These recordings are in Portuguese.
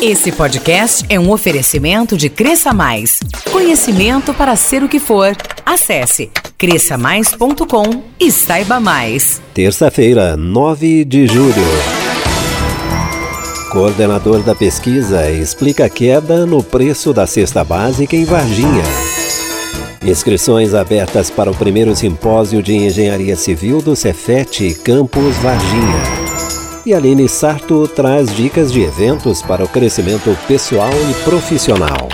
Esse podcast é um oferecimento de Cresça Mais. Conhecimento para ser o que for. Acesse cresçamais.com e saiba mais. Terça-feira, 9 de julho. Coordenador da pesquisa explica a queda no preço da cesta básica em Varginha. Inscrições abertas para o primeiro simpósio de engenharia civil do Cefet Campus Varginha. E Aline Sarto traz dicas de eventos para o crescimento pessoal e profissional.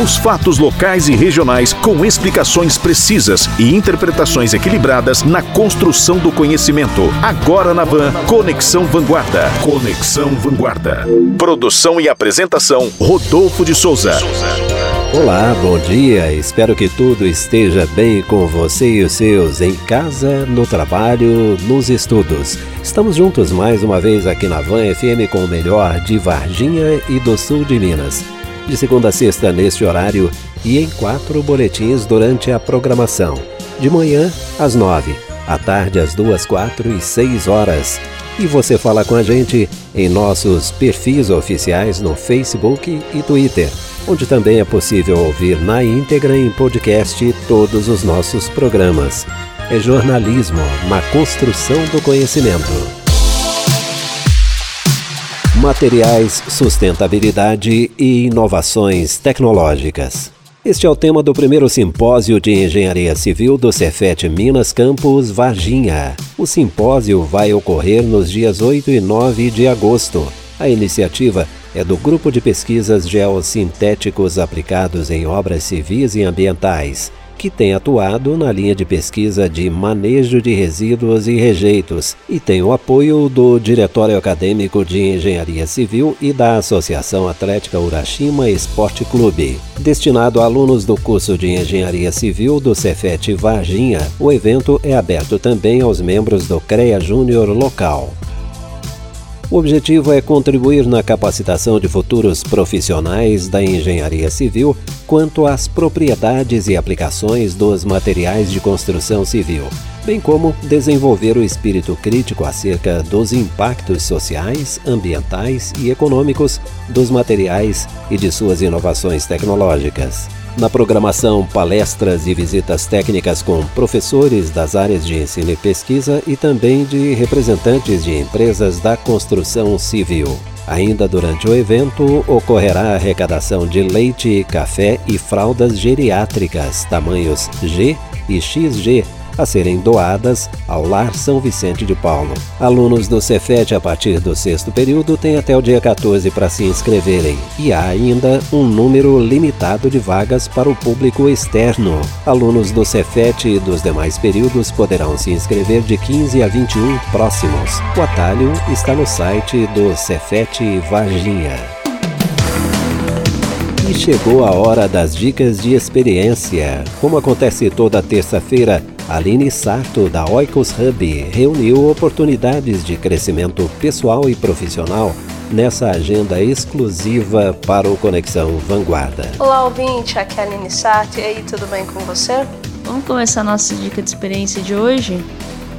Os fatos locais e regionais com explicações precisas e interpretações equilibradas na construção do conhecimento. Agora na Van, Conexão Vanguarda. Conexão Vanguarda. Produção e apresentação, Rodolfo de Souza. Olá, bom dia. Espero que tudo esteja bem com você e os seus, em casa, no trabalho, nos estudos. Estamos juntos mais uma vez aqui na Van FM com o melhor de Varginha e do sul de Minas. De segunda a sexta neste horário e em quatro boletins durante a programação. De manhã às nove, à tarde às duas, quatro e seis horas. E você fala com a gente em nossos perfis oficiais no Facebook e Twitter onde também é possível ouvir na íntegra em podcast todos os nossos programas. É jornalismo na construção do conhecimento. Materiais, sustentabilidade e inovações tecnológicas. Este é o tema do primeiro simpósio de engenharia civil do Cefet Minas Campus Varginha. O simpósio vai ocorrer nos dias 8 e 9 de agosto. A iniciativa é do Grupo de Pesquisas Geossintéticos Aplicados em Obras Civis e Ambientais, que tem atuado na linha de pesquisa de manejo de resíduos e rejeitos e tem o apoio do Diretório Acadêmico de Engenharia Civil e da Associação Atlética Urashima Esporte Clube. Destinado a alunos do curso de Engenharia Civil do Cefet Varginha, o evento é aberto também aos membros do CREA Júnior local. O objetivo é contribuir na capacitação de futuros profissionais da engenharia civil quanto às propriedades e aplicações dos materiais de construção civil, bem como desenvolver o espírito crítico acerca dos impactos sociais, ambientais e econômicos dos materiais e de suas inovações tecnológicas. Na programação, palestras e visitas técnicas com professores das áreas de ensino e pesquisa e também de representantes de empresas da construção civil. Ainda durante o evento, ocorrerá a arrecadação de leite, café e fraldas geriátricas, tamanhos G e XG, a serem doadas ao Lar São Vicente de Paulo. Alunos do Cefet a partir do sexto período têm até o dia 14 para se inscreverem e há ainda um número limitado de vagas para o público externo. Alunos do Cefet e dos demais períodos poderão se inscrever de 15 a 21 próximos. O atalho está no site do Cefet Varginha. E chegou a hora das dicas de experiência. Como acontece toda terça-feira, Aline Sarto, da Oikos Hub, reuniu oportunidades de crescimento pessoal e profissional nessa agenda exclusiva para o Conexão Vanguarda. Olá, ouvinte, aqui é a Aline Sarto. E aí, tudo bem com você? Vamos começar a nossa dica de experiência de hoje?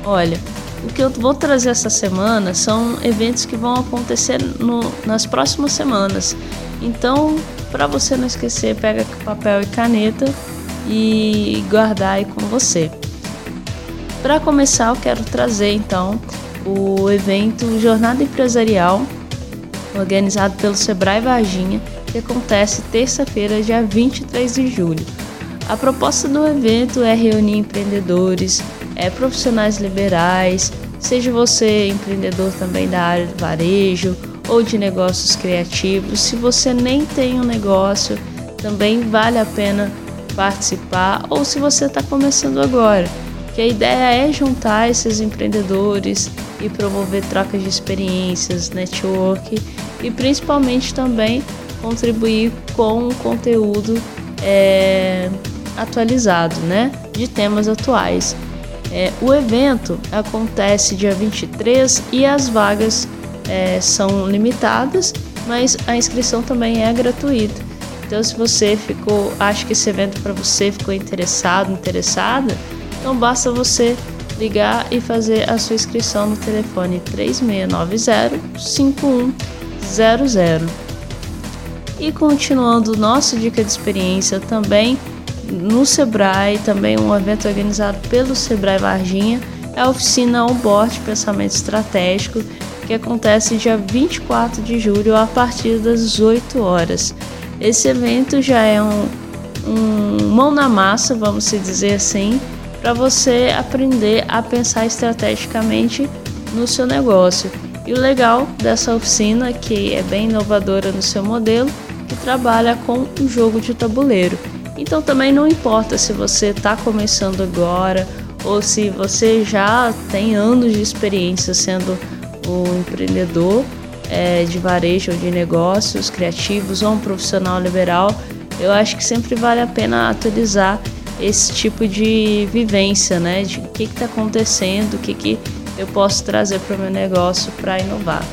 Olha, o que eu vou trazer essa semana são eventos que vão acontecer no, nas próximas semanas. Então, para você não esquecer, pega papel e caneta e guardar aí com você. Para começar, eu quero trazer então o evento Jornada Empresarial, organizado pelo Sebrae Varginha, que acontece terça-feira, dia 23 de julho. A proposta do evento é reunir empreendedores, é, profissionais liberais, seja você empreendedor também da área do varejo ou de negócios criativos. Se você nem tem um negócio, também vale a pena participar, ou se você está começando agora que a ideia é juntar esses empreendedores e promover trocas de experiências, network e principalmente também contribuir com um conteúdo é, atualizado, né, de temas atuais. É, o evento acontece dia 23 e as vagas é, são limitadas, mas a inscrição também é gratuita. Então, se você ficou, acha que esse evento para você ficou interessado, interessada, então basta você ligar e fazer a sua inscrição no telefone 3690 5100. E continuando nossa dica de experiência também no Sebrae, também um evento organizado pelo Sebrae Varginha, é a oficina Onboard Pensamento Estratégico, que acontece dia 24 de julho a partir das 8 horas. Esse evento já é um, um mão na massa, vamos dizer assim, para você aprender a pensar estrategicamente no seu negócio. E o legal dessa oficina, que é bem inovadora no seu modelo, que trabalha com um jogo de tabuleiro. Então também não importa se você está começando agora ou se você já tem anos de experiência sendo um empreendedor é, de varejo ou de negócios criativos ou um profissional liberal, eu acho que sempre vale a pena atualizar esse tipo de vivência, né? De o que está acontecendo, o que, que eu posso trazer para o meu negócio para inovar.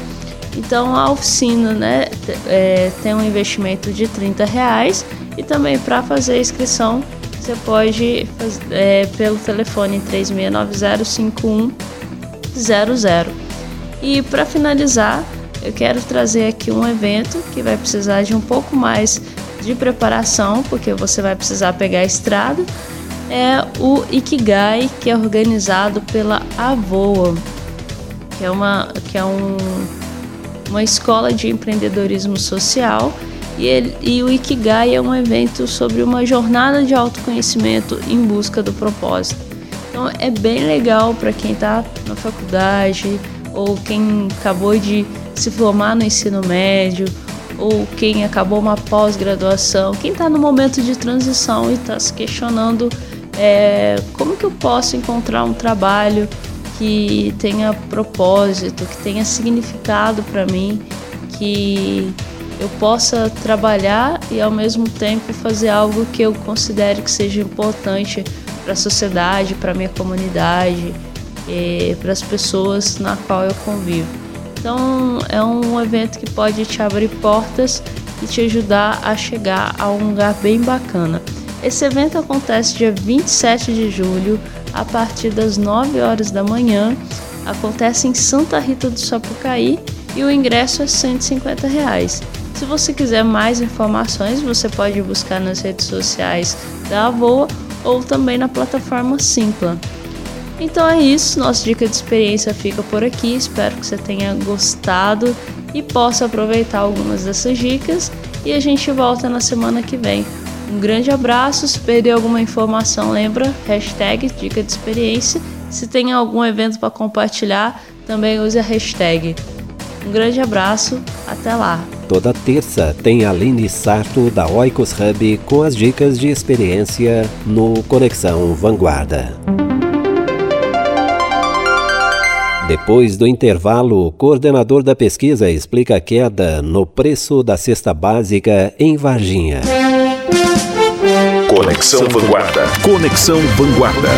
Então a oficina né, é, tem um investimento de 30 reais e também para fazer a inscrição você pode fazer é, pelo telefone 36905100. E para finalizar, eu quero trazer aqui um evento que vai precisar de um pouco mais de preparação, porque você vai precisar pegar a estrada. É o Ikigai, que é organizado pela Avoa, que é uma que é um uma escola de empreendedorismo social. E, ele, e o Ikigai é um evento sobre uma jornada de autoconhecimento em busca do propósito. Então é bem legal para quem está na faculdade ou quem acabou de se formar no ensino médio ou quem acabou uma pós-graduação, quem está no momento de transição e está se questionando é, como que eu posso encontrar um trabalho que tenha propósito, que tenha significado para mim, que eu possa trabalhar e ao mesmo tempo fazer algo que eu considere que seja importante para a sociedade, para a minha comunidade, para as pessoas na qual eu convivo. Então é um evento que pode te abrir portas e te ajudar a chegar a um lugar bem bacana. Esse evento acontece dia 27 de julho a partir das 9 horas da manhã. Acontece em Santa Rita do Sapucaí e o ingresso é 150 reais. Se você quiser mais informações, você pode buscar nas redes sociais da Avoa ou também na plataforma Simpla. Então é isso, nossa dica de experiência fica por aqui. Espero que você tenha gostado e possa aproveitar algumas dessas dicas. E a gente volta na semana que vem. Um grande abraço. Se perder alguma informação, lembra hashtag dica de experiência. Se tem algum evento para compartilhar, também use a hashtag. Um grande abraço, até lá. Toda terça tem a Aline Sarto da Oikos Hub com as dicas de experiência no Conexão Vanguarda. Depois do intervalo, o coordenador da pesquisa explica a queda no preço da cesta básica em Varginha. Conexão Vanguarda. Conexão Vanguarda.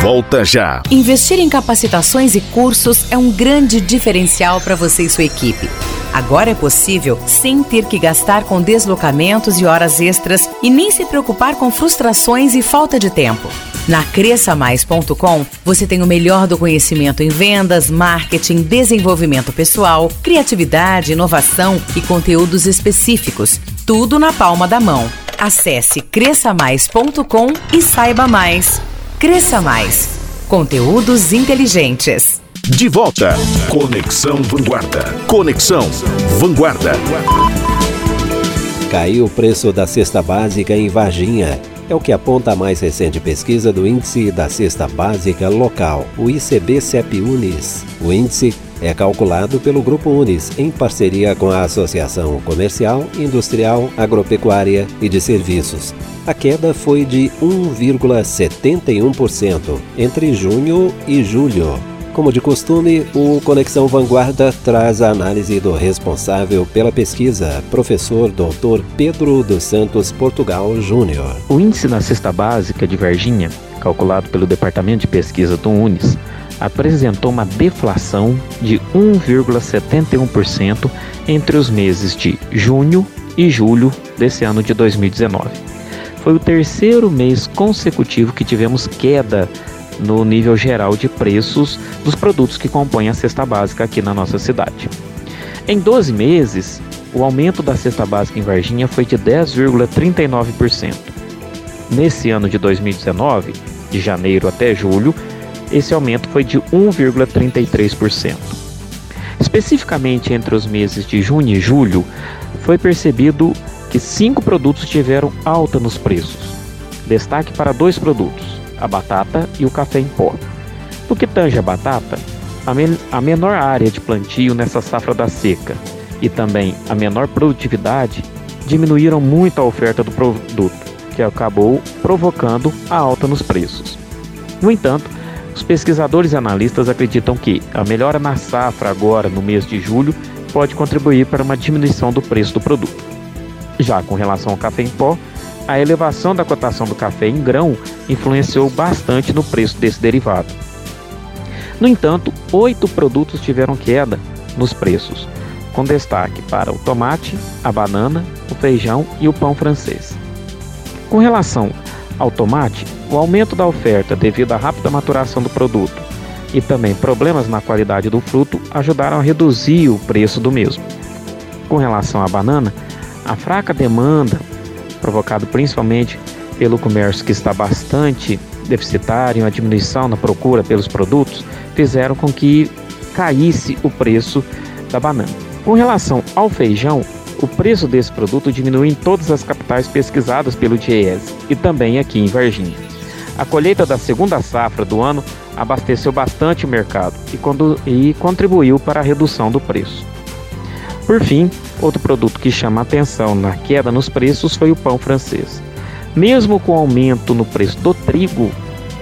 Volta já. Investir em capacitações e cursos é um grande diferencial para você e sua equipe. Agora é possível sem ter que gastar com deslocamentos e horas extras e nem se preocupar com frustrações e falta de tempo. Na cresçamais.com, você tem o melhor do conhecimento em vendas, marketing, desenvolvimento pessoal, criatividade, inovação e conteúdos específicos. Tudo na palma da mão. Acesse cresçamais.com e saiba mais. Cresça Mais. Conteúdos inteligentes. De volta. Conexão Vanguarda. Conexão Vanguarda. Caiu o preço da cesta básica em Varginha. É o que aponta a mais recente pesquisa do Índice da Cesta Básica Local, o ICB-CEP Unis. O índice é calculado pelo Grupo Unis em parceria com a Associação Comercial, Industrial, Agropecuária e de Serviços. A queda foi de 1,71% entre junho e julho. Como de costume, o Conexão Vanguarda traz a análise do responsável pela pesquisa, professor Dr. Pedro dos Santos Portugal Júnior. O índice na cesta básica de Varginha, calculado pelo Departamento de Pesquisa do Unis, apresentou uma deflação de 1,71% entre os meses de junho e julho desse ano de 2019. Foi o terceiro mês consecutivo que tivemos queda no nível geral de preços dos produtos que compõem a cesta básica aqui na nossa cidade. Em 12 meses, o aumento da cesta básica em Varginha foi de 10,39%. Nesse ano de 2019, de janeiro até julho, esse aumento foi de 1,33%. Especificamente entre os meses de junho e julho, foi percebido que cinco produtos tiveram alta nos preços. Destaque para dois produtos, a batata e o café em pó. No que tange a batata, a, a menor área de plantio nessa safra da seca e também a menor produtividade diminuíram muito a oferta do produto, que acabou provocando a alta nos preços. No entanto, os pesquisadores e analistas acreditam que a melhora na safra agora no mês de julho pode contribuir para uma diminuição do preço do produto. Já com relação ao café em pó, a elevação da cotação do café em grão influenciou bastante no preço desse derivado. No entanto, oito produtos tiveram queda nos preços, com destaque para o tomate, a banana, o feijão e o pão francês. Com relação ao tomate, o aumento da oferta devido à rápida maturação do produto e também problemas na qualidade do fruto ajudaram a reduzir o preço do mesmo. Com relação à banana, a fraca demanda, provocada principalmente pelo comércio que está bastante deficitário, a diminuição na procura pelos produtos, fizeram com que caísse o preço da banana. Com relação ao feijão, o preço desse produto diminui em todas as capitais pesquisadas pelo DIEESE e também aqui em Varginha. A colheita da segunda safra do ano abasteceu bastante o mercado e, e contribuiu para a redução do preço. Por fim, outro produto que chama atenção na queda nos preços foi o pão francês. Mesmo com o aumento no preço do trigo,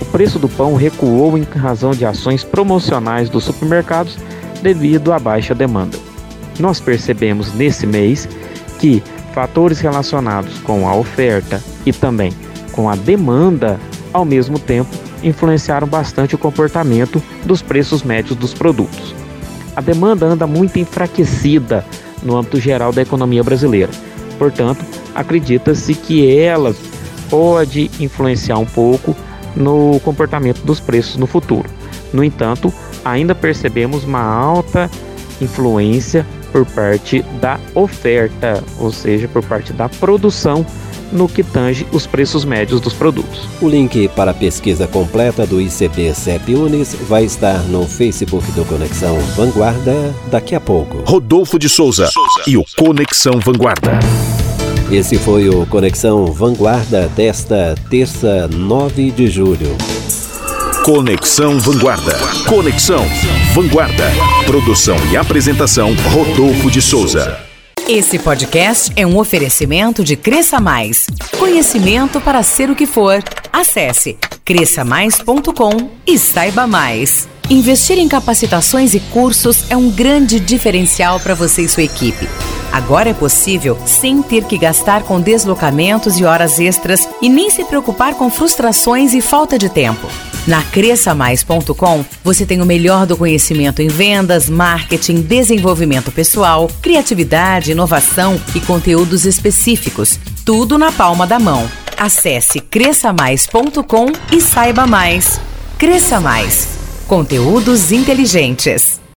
o preço do pão recuou em razão de ações promocionais dos supermercados devido à baixa demanda. Nós percebemos nesse mês que fatores relacionados com a oferta e também com a demanda, ao mesmo tempo, influenciaram bastante o comportamento dos preços médios dos produtos. A demanda anda muito enfraquecida no âmbito geral da economia brasileira. Portanto, acredita-se que ela pode influenciar um pouco no comportamento dos preços no futuro. No entanto, ainda percebemos uma alta influência por parte da oferta, ou seja, por parte da produção no que tange os preços médios dos produtos. O link para a pesquisa completa do ICB CEP Unis vai estar no Facebook do Conexão Vanguarda daqui a pouco. Rodolfo de Souza, Souza. e o Conexão Vanguarda. Esse foi o Conexão Vanguarda desta terça, 9 de julho. Conexão Vanguarda. Conexão Vanguarda. Produção e apresentação Rodolfo de Souza. Esse podcast é um oferecimento de Cresça Mais. Conhecimento para ser o que for. Acesse cresçamais.com e saiba mais. Investir em capacitações e cursos é um grande diferencial para você e sua equipe. Agora é possível sem ter que gastar com deslocamentos e horas extras e nem se preocupar com frustrações e falta de tempo. Na cresçamais.com, você tem o melhor do conhecimento em vendas, marketing, desenvolvimento pessoal, criatividade, inovação e conteúdos específicos. Tudo na palma da mão. Acesse cresçamais.com e saiba mais. Cresça Mais. Conteúdos inteligentes.